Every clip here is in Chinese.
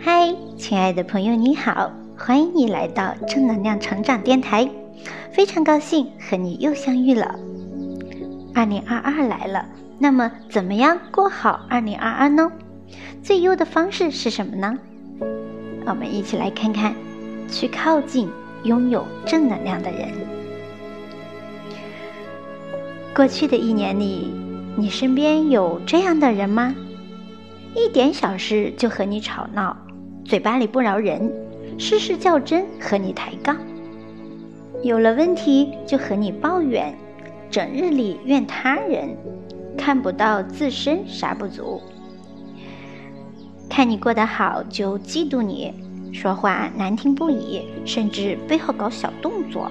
嗨，亲爱的朋友，你好，欢迎你来到正能量成长电台。非常高兴和你又相遇了。二零二二来了，那么怎么样过好二零二二呢？最优的方式是什么呢？我们一起来看看，去靠近拥有正能量的人。过去的一年里，你身边有这样的人吗？一点小事就和你吵闹，嘴巴里不饶人，事事较真，和你抬杠。有了问题就和你抱怨，整日里怨他人，看不到自身啥不足。看你过得好就嫉妒你，说话难听不已，甚至背后搞小动作。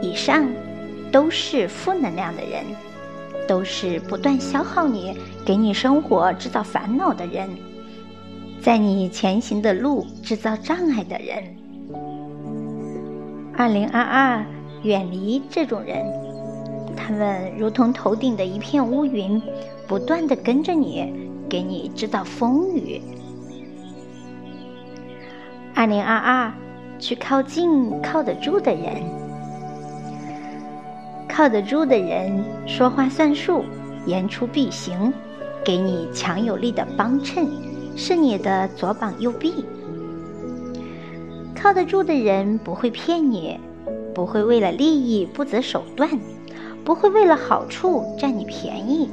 以上都是负能量的人，都是不断消耗你、给你生活制造烦恼的人，在你前行的路制造障碍的人。二零二二，远离这种人，他们如同头顶的一片乌云，不断的跟着你。给你制造风雨。二零二二，去靠近靠得住的人。靠得住的人说话算数，言出必行，给你强有力的帮衬，是你的左膀右臂。靠得住的人不会骗你，不会为了利益不择手段，不会为了好处占你便宜。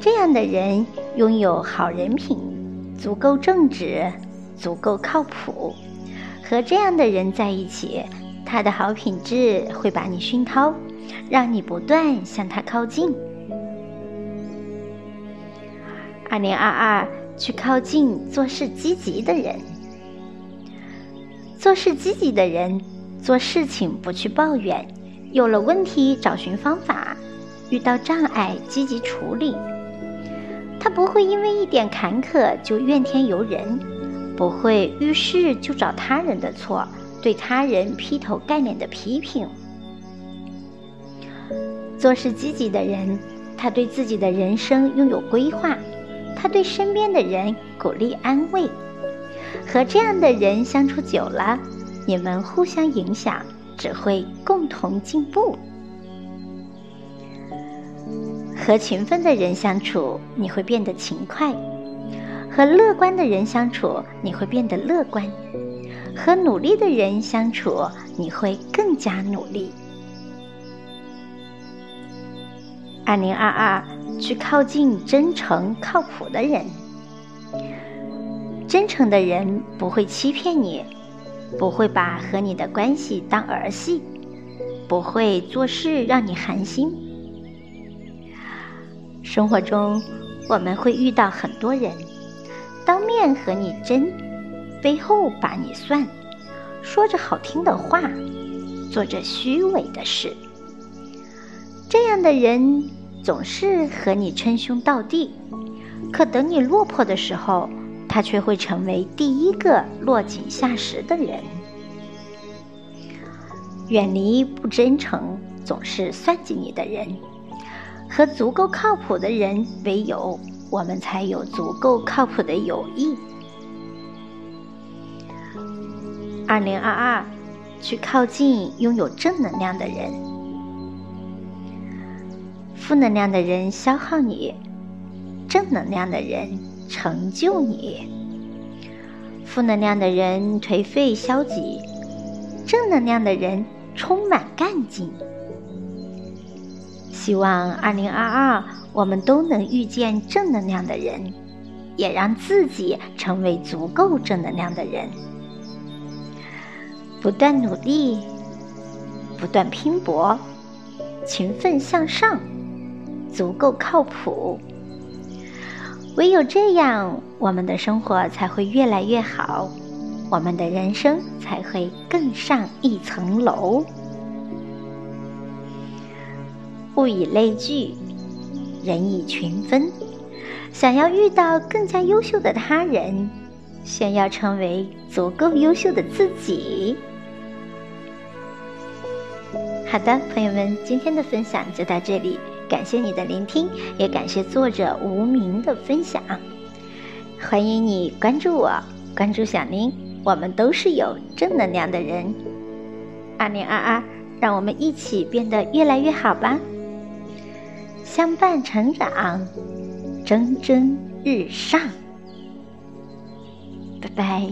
这样的人拥有好人品，足够正直，足够靠谱。和这样的人在一起，他的好品质会把你熏陶，让你不断向他靠近。二零二二，去靠近做事积极的人。做事积极的人，做事情不去抱怨，有了问题找寻方法，遇到障碍积极处理。他不会因为一点坎坷就怨天尤人，不会遇事就找他人的错，对他人劈头盖脸的批评。做事积极的人，他对自己的人生拥有规划，他对身边的人鼓励安慰。和这样的人相处久了，你们互相影响，只会共同进步。和勤奋的人相处，你会变得勤快；和乐观的人相处，你会变得乐观；和努力的人相处，你会更加努力。二零二二，去靠近真诚靠谱的人。真诚的人不会欺骗你，不会把和你的关系当儿戏，不会做事让你寒心。生活中，我们会遇到很多人，当面和你争，背后把你算，说着好听的话，做着虚伪的事。这样的人总是和你称兄道弟，可等你落魄的时候，他却会成为第一个落井下石的人。远离不真诚、总是算计你的人。和足够靠谱的人为友，我们才有足够靠谱的友谊。二零二二，去靠近拥有正能量的人。负能量的人消耗你，正能量的人成就你。负能量的人颓废消极，正能量的人充满干劲。希望二零二二，我们都能遇见正能量的人，也让自己成为足够正能量的人。不断努力，不断拼搏，勤奋向上，足够靠谱。唯有这样，我们的生活才会越来越好，我们的人生才会更上一层楼。物以类聚，人以群分。想要遇到更加优秀的他人，先要成为足够优秀的自己。好的，朋友们，今天的分享就到这里，感谢你的聆听，也感谢作者无名的分享。欢迎你关注我，关注小宁，我们都是有正能量的人。二零二二，让我们一起变得越来越好吧！相伴成长，蒸蒸日上。拜拜。